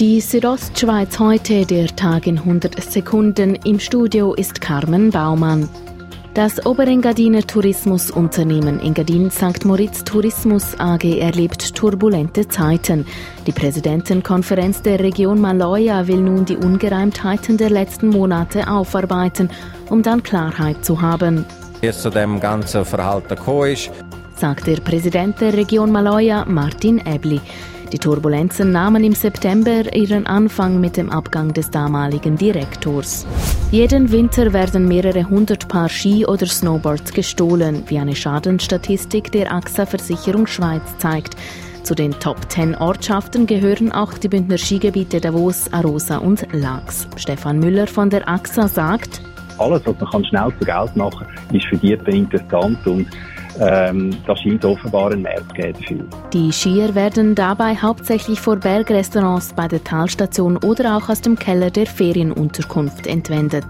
Die Südostschweiz heute, der Tag in 100 Sekunden. Im Studio ist Carmen Baumann. Das Oberengadiner Tourismusunternehmen Engadin St. Moritz Tourismus AG erlebt turbulente Zeiten. Die Präsidentenkonferenz der Region Maloja will nun die Ungereimtheiten der letzten Monate aufarbeiten, um dann Klarheit zu haben. Es zu dem ganzen Verhalten gekommen ist, sagt der Präsident der Region Maloja, Martin Ebli. Die Turbulenzen nahmen im September ihren Anfang mit dem Abgang des damaligen Direktors. Jeden Winter werden mehrere hundert Paar Ski oder Snowboards gestohlen, wie eine Schadenstatistik der AXA Versicherung Schweiz zeigt. Zu den Top 10 Ortschaften gehören auch die Bündner Skigebiete Davos, Arosa und Lax. Stefan Müller von der AXA sagt, alles, was man schnell zu Geld machen kann, ist für die interessant und ähm, da scheint offenbar ein Markt dafür. Die Skier werden dabei hauptsächlich vor Bergrestaurants bei der Talstation oder auch aus dem Keller der Ferienunterkunft entwendet.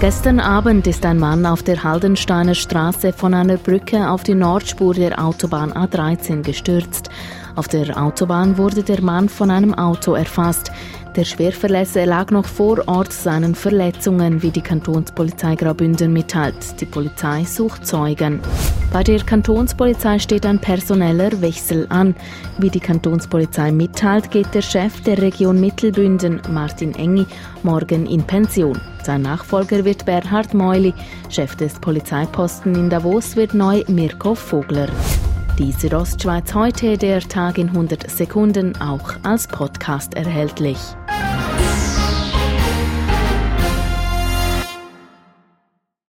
Gestern Abend ist ein Mann auf der Haldensteiner Straße von einer Brücke auf die Nordspur der Autobahn A13 gestürzt. Auf der Autobahn wurde der Mann von einem Auto erfasst. Der Schwerverletzte lag noch vor Ort seinen Verletzungen, wie die Kantonspolizei Graubünden mitteilt. Die Polizei sucht Zeugen. Bei der Kantonspolizei steht ein personeller Wechsel an. Wie die Kantonspolizei mitteilt, geht der Chef der Region Mittelbünden, Martin Engi, morgen in Pension. Sein Nachfolger wird Bernhard Meuli. Chef des Polizeiposten in Davos wird neu Mirko Vogler. Die Südostschweiz heute, der Tag in 100 Sekunden, auch als Podcast erhältlich.